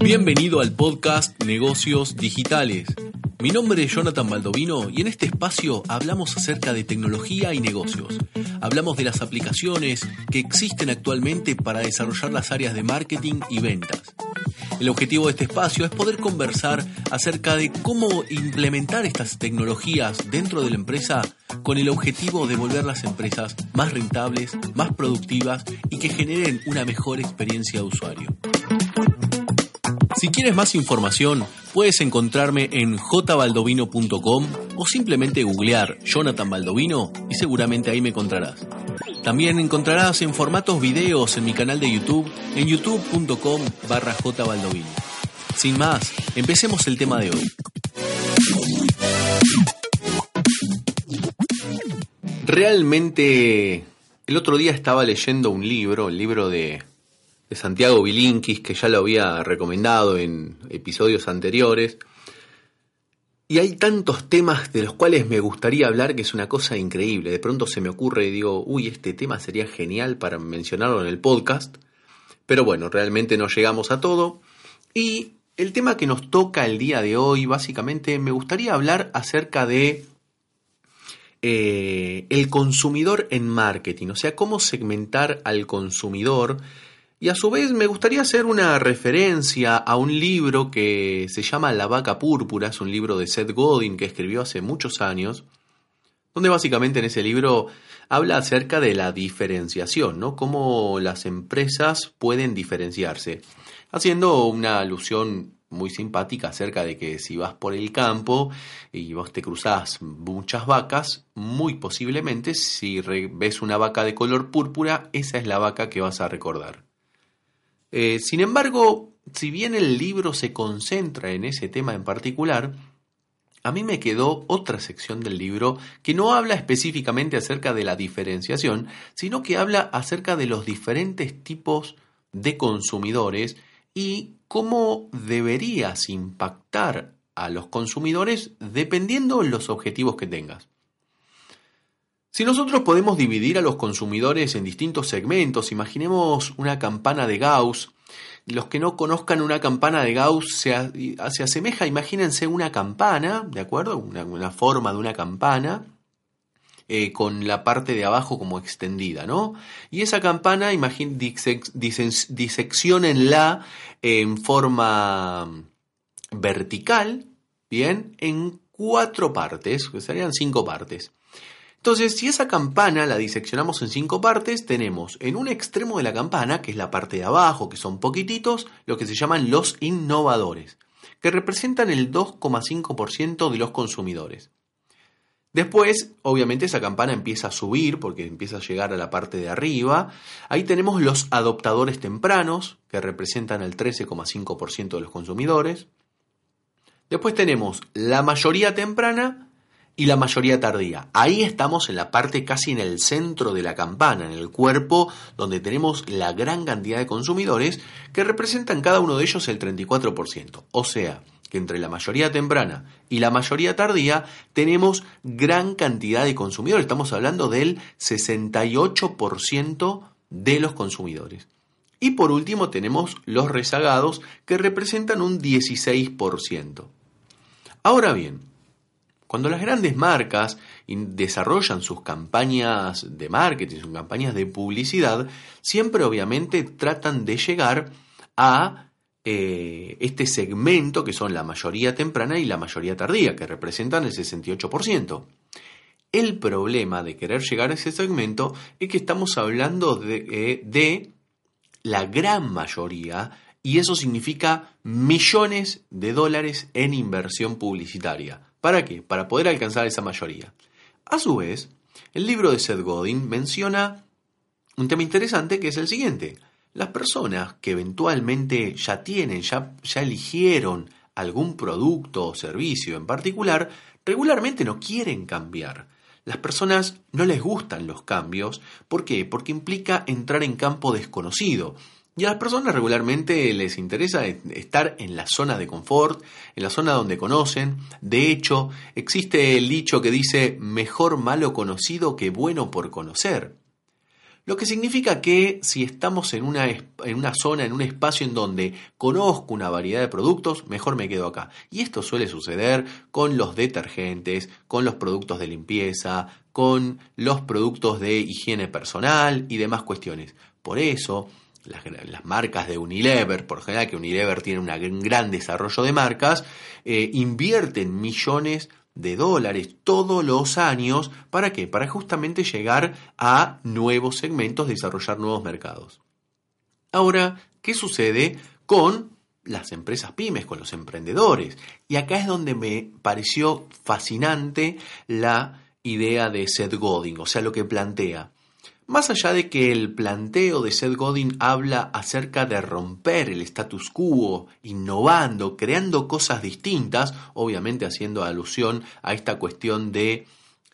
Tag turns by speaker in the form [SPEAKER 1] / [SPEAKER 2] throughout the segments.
[SPEAKER 1] Bienvenido al podcast Negocios Digitales. Mi nombre es Jonathan Baldovino y en este espacio hablamos acerca de tecnología y negocios. Hablamos de las aplicaciones que existen actualmente para desarrollar las áreas de marketing y ventas. El objetivo de este espacio es poder conversar acerca de cómo implementar estas tecnologías dentro de la empresa con el objetivo de volver las empresas más rentables, más productivas y que generen una mejor experiencia de usuario. Si quieres más información, puedes encontrarme en jbaldovino.com o simplemente googlear Jonathan Baldovino y seguramente ahí me encontrarás. También encontrarás en formatos videos en mi canal de YouTube en youtube.com barra. Sin más, empecemos el tema de hoy. Realmente, el otro día estaba leyendo un libro, el libro de de Santiago Bilinkis, que ya lo había recomendado en episodios anteriores. Y hay tantos temas de los cuales me gustaría hablar que es una cosa increíble. De pronto se me ocurre y digo, uy, este tema sería genial para mencionarlo en el podcast. Pero bueno, realmente no llegamos a todo. Y el tema que nos toca el día de hoy, básicamente, me gustaría hablar acerca de eh, el consumidor en marketing. O sea, cómo segmentar al consumidor y a su vez me gustaría hacer una referencia a un libro que se llama La vaca púrpura, es un libro de Seth Godin que escribió hace muchos años, donde básicamente en ese libro habla acerca de la diferenciación, ¿no? Cómo las empresas pueden diferenciarse, haciendo una alusión muy simpática acerca de que si vas por el campo y vos te cruzás muchas vacas, muy posiblemente si ves una vaca de color púrpura, esa es la vaca que vas a recordar. Eh, sin embargo, si bien el libro se concentra en ese tema en particular, a mí me quedó otra sección del libro que no habla específicamente acerca de la diferenciación, sino que habla acerca de los diferentes tipos de consumidores y cómo deberías impactar a los consumidores dependiendo de los objetivos que tengas. Si nosotros podemos dividir a los consumidores en distintos segmentos, imaginemos una campana de Gauss. Los que no conozcan una campana de Gauss se, asemeja, imagínense una campana, ¿de acuerdo? Una, forma de una campana. Eh, con la parte de abajo como extendida, ¿no? Y esa campana, imagín, diseccionenla en forma vertical, ¿bien? En cuatro partes, que serían cinco partes. Entonces, si esa campana la diseccionamos en cinco partes, tenemos en un extremo de la campana, que es la parte de abajo, que son poquititos, lo que se llaman los innovadores, que representan el 2,5% de los consumidores. Después, obviamente, esa campana empieza a subir porque empieza a llegar a la parte de arriba. Ahí tenemos los adoptadores tempranos, que representan el 13,5% de los consumidores. Después tenemos la mayoría temprana, y la mayoría tardía. Ahí estamos en la parte casi en el centro de la campana, en el cuerpo donde tenemos la gran cantidad de consumidores que representan cada uno de ellos el 34%. O sea, que entre la mayoría temprana y la mayoría tardía tenemos gran cantidad de consumidores. Estamos hablando del 68% de los consumidores. Y por último tenemos los rezagados que representan un 16%. Ahora bien, cuando las grandes marcas desarrollan sus campañas de marketing, sus campañas de publicidad, siempre obviamente tratan de llegar a eh, este segmento que son la mayoría temprana y la mayoría tardía, que representan el 68%. El problema de querer llegar a ese segmento es que estamos hablando de, eh, de la gran mayoría y eso significa millones de dólares en inversión publicitaria. ¿Para qué? Para poder alcanzar esa mayoría. A su vez, el libro de Seth Godin menciona un tema interesante que es el siguiente. Las personas que eventualmente ya tienen, ya, ya eligieron algún producto o servicio en particular, regularmente no quieren cambiar. Las personas no les gustan los cambios. ¿Por qué? Porque implica entrar en campo desconocido. Y a las personas regularmente les interesa estar en la zona de confort, en la zona donde conocen. De hecho, existe el dicho que dice mejor malo conocido que bueno por conocer. Lo que significa que si estamos en una, en una zona, en un espacio en donde conozco una variedad de productos, mejor me quedo acá. Y esto suele suceder con los detergentes, con los productos de limpieza, con los productos de higiene personal y demás cuestiones. Por eso, las, marcas de Unilever, por general que Unilever tiene un gran desarrollo de marcas, eh, invierten millones de dólares todos los años. ¿Para qué? Para justamente llegar a nuevos segmentos, desarrollar nuevos mercados. Ahora, ¿qué sucede con las empresas pymes, con los emprendedores? Y acá es donde me pareció fascinante la idea de Seth Godin, o sea, lo que plantea. Más allá de que el planteo de Seth Godin habla acerca de romper el status quo, innovando, creando cosas distintas, obviamente haciendo alusión a esta cuestión de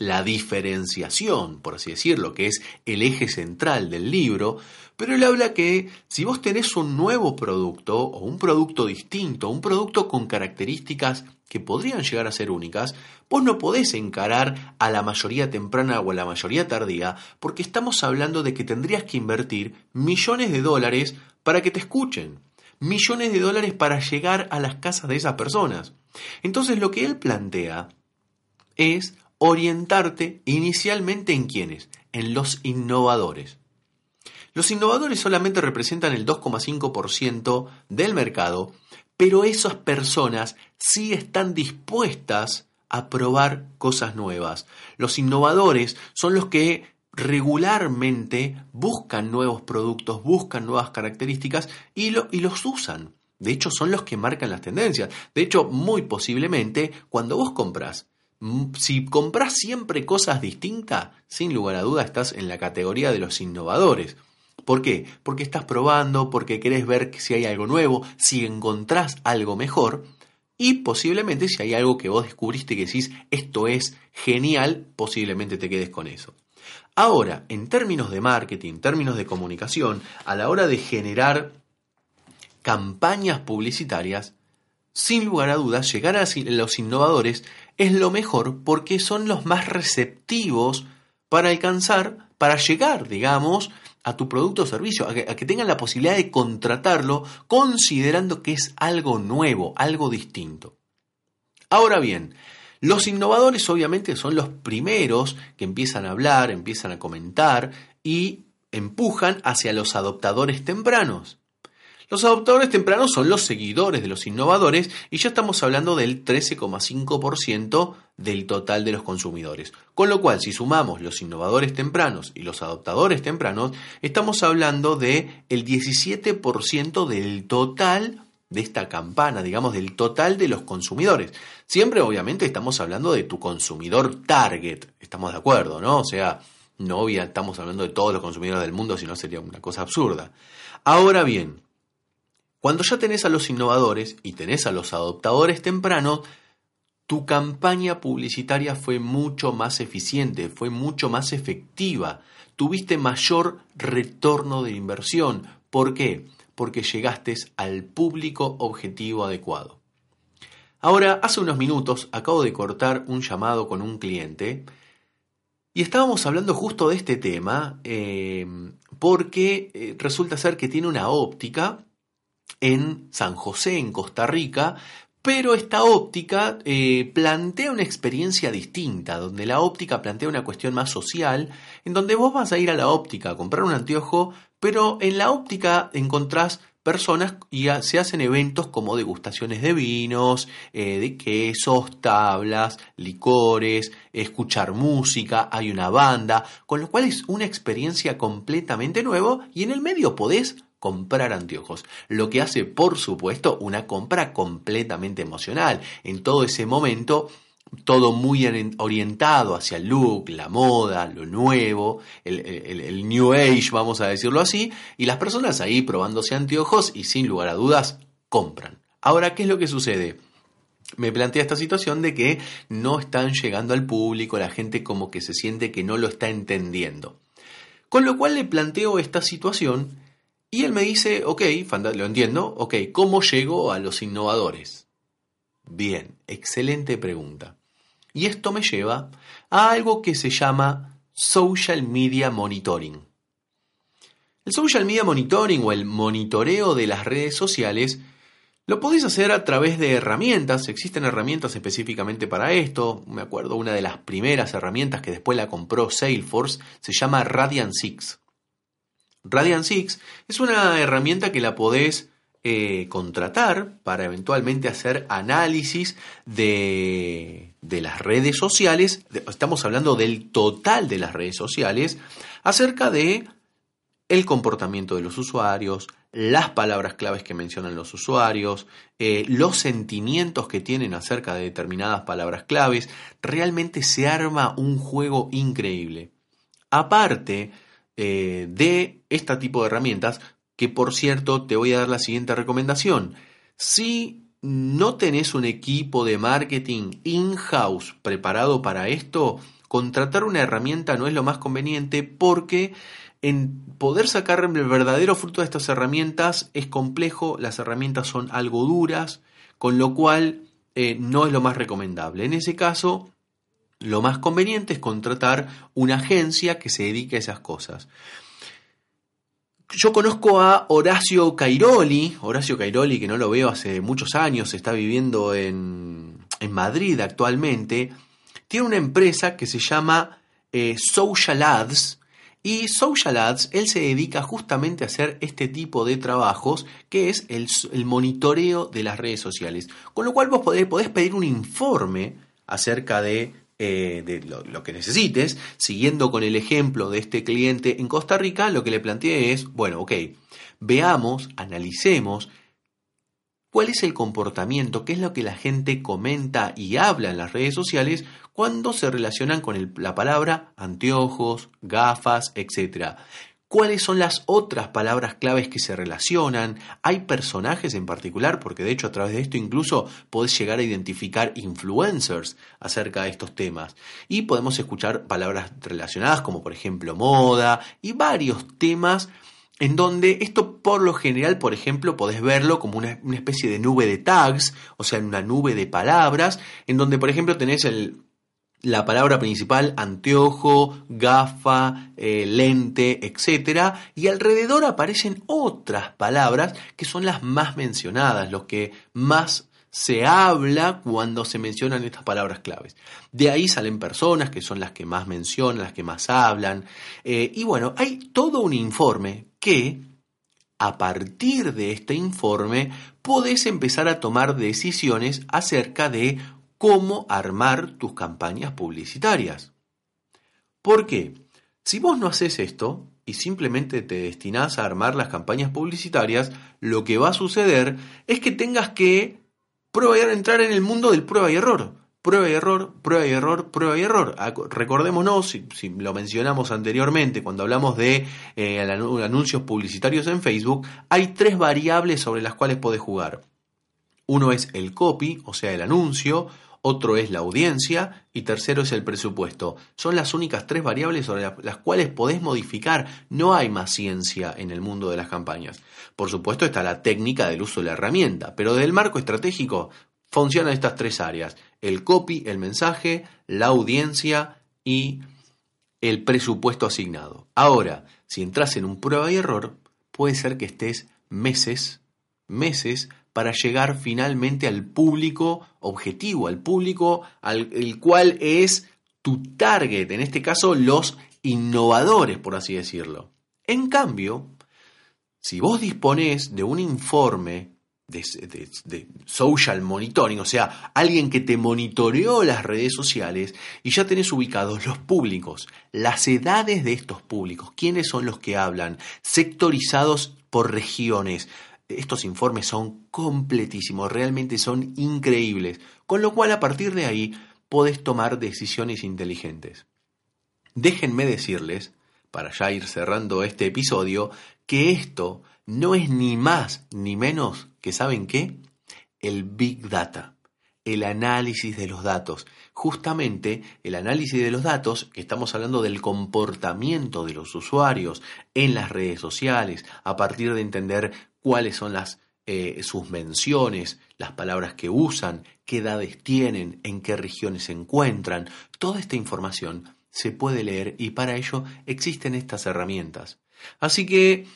[SPEAKER 1] la diferenciación, por así decirlo, que es el eje central del libro, pero él habla que si vos tenés un nuevo producto o un producto distinto, un producto con características que podrían llegar a ser únicas, vos no podés encarar a la mayoría temprana o a la mayoría tardía, porque estamos hablando de que tendrías que invertir millones de dólares para que te escuchen, millones de dólares para llegar a las casas de esas personas. Entonces lo que él plantea es orientarte inicialmente en quiénes, en los innovadores. Los innovadores solamente representan el 2,5% del mercado, pero esas personas sí están dispuestas a probar cosas nuevas. Los innovadores son los que regularmente buscan nuevos productos, buscan nuevas características y, y los usan. De hecho, son los que marcan las tendencias. De hecho, muy posiblemente, cuando vos compras si compras siempre cosas distintas, sin lugar a duda estás en la categoría de los innovadores. ¿Por qué? Porque estás probando, porque querés ver si hay algo nuevo, si encontrás algo mejor y posiblemente si hay algo que vos descubriste que decís esto es genial, posiblemente te quedes con eso. Ahora, en términos de marketing, en términos de comunicación, a la hora de generar campañas publicitarias, sin lugar a dudas, llegar a los innovadores es lo mejor porque son los más receptivos para alcanzar, para llegar, digamos, a tu producto o servicio, a que, tengan la posibilidad de contratarlo considerando que es algo nuevo, algo distinto. Ahora bien, los innovadores obviamente son los primeros que empiezan a hablar, empiezan a comentar y empujan hacia los adoptadores tempranos. Los adoptadores tempranos son los seguidores de los innovadores y ya estamos hablando del 13,5% del total de los consumidores. Con lo cual, si sumamos los innovadores tempranos y los adoptadores tempranos, estamos hablando de el 17% del total de esta campana, digamos, del total de los consumidores. Siempre, obviamente, estamos hablando de tu consumidor target. Estamos de acuerdo, ¿no? O sea, no estamos hablando de todos los consumidores del mundo, si no sería una cosa absurda. Ahora bien, cuando ya tenés a los innovadores y tenés a los adoptadores tempranos, tu campaña publicitaria fue mucho más eficiente, fue mucho más efectiva, tuviste mayor retorno de inversión. ¿Por qué? Porque llegaste al público objetivo adecuado. Ahora, hace unos minutos acabo de cortar un llamado con un cliente y estábamos hablando justo de este tema eh, porque eh, resulta ser que tiene una óptica en San José, en Costa Rica, pero esta óptica eh, plantea una experiencia distinta, donde la óptica plantea una cuestión más social, en donde vos vas a ir a la óptica a comprar un anteojo, pero en la óptica encontrás personas y se hacen eventos como degustaciones de vinos, eh, de quesos, tablas, licores, escuchar música, hay una banda, con lo cual es una experiencia completamente nueva y en el medio podés comprar anteojos, lo que hace por supuesto una compra completamente emocional. En todo ese momento todo muy orientado hacia el look, la moda, lo nuevo, el, New Age, vamos a decirlo así, y las personas ahí probándose anteojos y sin lugar a dudas compran. Ahora, ¿qué es lo que sucede? Me plantea esta situación de que no están llegando al público, la gente como que se siente que no lo está entendiendo. Con lo cual le planteo esta situación y él me dice, ok, lo entiendo, ok, ¿cómo llego a los innovadores? Bien, excelente pregunta. Y esto me lleva a algo que se llama Social Media Monitoring. El Social Media Monitoring o el monitoreo de las redes sociales lo podéis hacer a través de herramientas, existen herramientas específicamente para esto. Me acuerdo una de las primeras herramientas que después la compró Salesforce, se llama Radiant 6. Radiant 6 es una herramienta que la podés eh, contratar para eventualmente hacer análisis de, de las redes sociales, estamos hablando del total de las redes sociales, acerca de el comportamiento de los usuarios, las palabras claves que mencionan los usuarios, eh, los sentimientos que tienen acerca de determinadas palabras claves, realmente se arma un juego increíble. Aparte eh, de este tipo de herramientas, que por cierto te voy a dar la siguiente recomendación. Si no tenés un equipo de marketing in-house preparado para esto, contratar una herramienta no es lo más conveniente porque en poder sacar el verdadero fruto de estas herramientas es complejo, las herramientas son algo duras, con lo cual eh, no es lo más recomendable. En ese caso, lo más conveniente es contratar una agencia que se dedique a esas cosas. Yo conozco a Horacio Cairoli, Horacio Cairoli que no lo veo hace muchos años, está viviendo en, Madrid actualmente, tiene una empresa que se llama eh, Social Ads y Social Ads, él se dedica justamente a hacer este tipo de trabajos que es el, monitoreo de las redes sociales. Con lo cual vos podés pedir un informe acerca de eh, de lo, que necesites, siguiendo con el ejemplo de este cliente en Costa Rica, lo que le planteé es, bueno, ok, veamos, analicemos cuál es el comportamiento, qué es lo que la gente comenta y habla en las redes sociales cuando se relacionan con la palabra anteojos, gafas, etc. ¿Cuáles son las otras palabras claves que se relacionan? ¿Hay personajes en particular? Porque de hecho a través de esto incluso podés llegar a identificar influencers acerca de estos temas. Y podemos escuchar palabras relacionadas como por ejemplo moda y varios temas en donde esto por lo general, por ejemplo, podés verlo como una, una especie de nube de tags, o sea, una nube de palabras, en donde por ejemplo tenés el, la palabra principal, anteojo, gafa, eh, lente, etc. Y alrededor aparecen otras palabras que son las más mencionadas, los que más se habla cuando se mencionan estas palabras claves. De ahí salen personas que son las que más mencionan, las que más hablan. Eh, y bueno, hay todo un informe que, a partir de este informe, podés empezar a tomar decisiones acerca de cómo armar tus campañas publicitarias. ¿Por qué? Si vos no haces esto y simplemente te destinás a armar las campañas publicitarias, lo que va a suceder es que tengas que probar, entrar en el mundo del prueba y error. Prueba y error, prueba y error, prueba y error. Recordémonos, si, lo mencionamos anteriormente cuando hablamos de eh, anuncios publicitarios en Facebook, hay tres variables sobre las cuales podés jugar. Uno es el copy, o sea, el anuncio, otro es la audiencia y tercero es el presupuesto. Son las únicas tres variables sobre las cuales podés modificar. No hay más ciencia en el mundo de las campañas. Por supuesto está la técnica del uso de la herramienta, pero del marco estratégico funcionan estas tres áreas. El copy, el mensaje, la audiencia y el presupuesto asignado. Ahora, si entras en un prueba y error, puede ser que estés meses, meses para llegar finalmente al público objetivo, al público al el cual es tu target, en este caso los innovadores, por así decirlo. En cambio, si vos disponés de un informe de, de, social monitoring, o sea, alguien que te monitoreó las redes sociales y ya tenés ubicados los públicos, las edades de estos públicos, quiénes son los que hablan, sectorizados por regiones, estos informes son completísimos, realmente son increíbles. Con lo cual a partir de ahí podés tomar decisiones inteligentes. Déjenme decirles, para ya ir cerrando este episodio, que esto no es ni más ni menos que, ¿saben qué? El Big Data, el análisis de los datos. Justamente el análisis de los datos, estamos hablando del comportamiento de los usuarios en las redes sociales, a partir de entender cuáles son las eh, sus menciones, las palabras que usan, qué edades tienen, en qué regiones se encuentran. Toda esta información se puede leer y para ello existen estas herramientas. Así que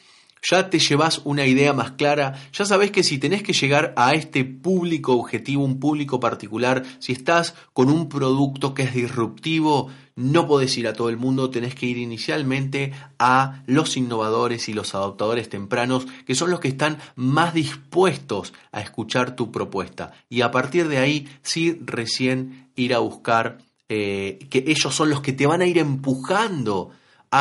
[SPEAKER 1] ya te llevas una idea más clara, ya sabes que si tenés que llegar a este público objetivo, un público particular, si estás con un producto que es disruptivo, no podés ir a todo el mundo, tenés que ir inicialmente a los innovadores y los adoptadores tempranos, que son los que están más dispuestos a escuchar tu propuesta. Y a partir de ahí, sí, recién ir a buscar eh, que ellos son los que te van a ir empujando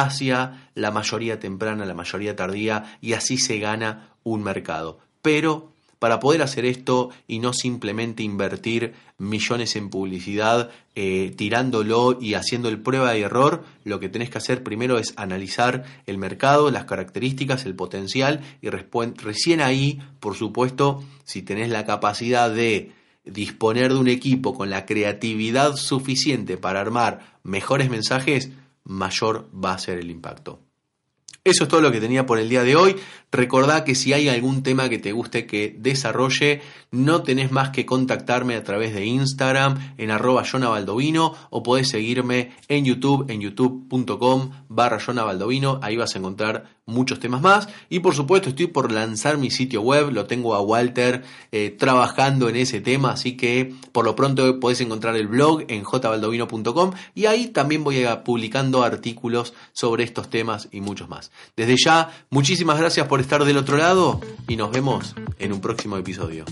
[SPEAKER 1] hacia la mayoría temprana, la mayoría tardía, y así se gana un mercado. Pero para poder hacer esto y no simplemente invertir millones en publicidad, eh, tirándolo y haciendo el prueba y error, lo que tenés que hacer primero es analizar el mercado, las características, el potencial y recién ahí, por supuesto, si tenés la capacidad de disponer de un equipo con la creatividad suficiente para armar mejores mensajes, mayor va a ser el impacto. Eso es todo lo que tenía por el día de hoy. Recordá que si hay algún tema que te guste que desarrolle, no tenés más que contactarme a través de Instagram en arroba Baldovino o podés seguirme en YouTube en youtube.com barra Baldovino. Ahí vas a encontrar muchos temas más. Y por supuesto estoy por lanzar mi sitio web, lo tengo a Walter eh, trabajando en ese tema, así que por lo pronto podés encontrar el blog en jbaldovino.com y ahí también voy publicando artículos sobre estos temas y muchos más. Desde ya, muchísimas gracias por estar del otro lado y nos vemos en un próximo episodio.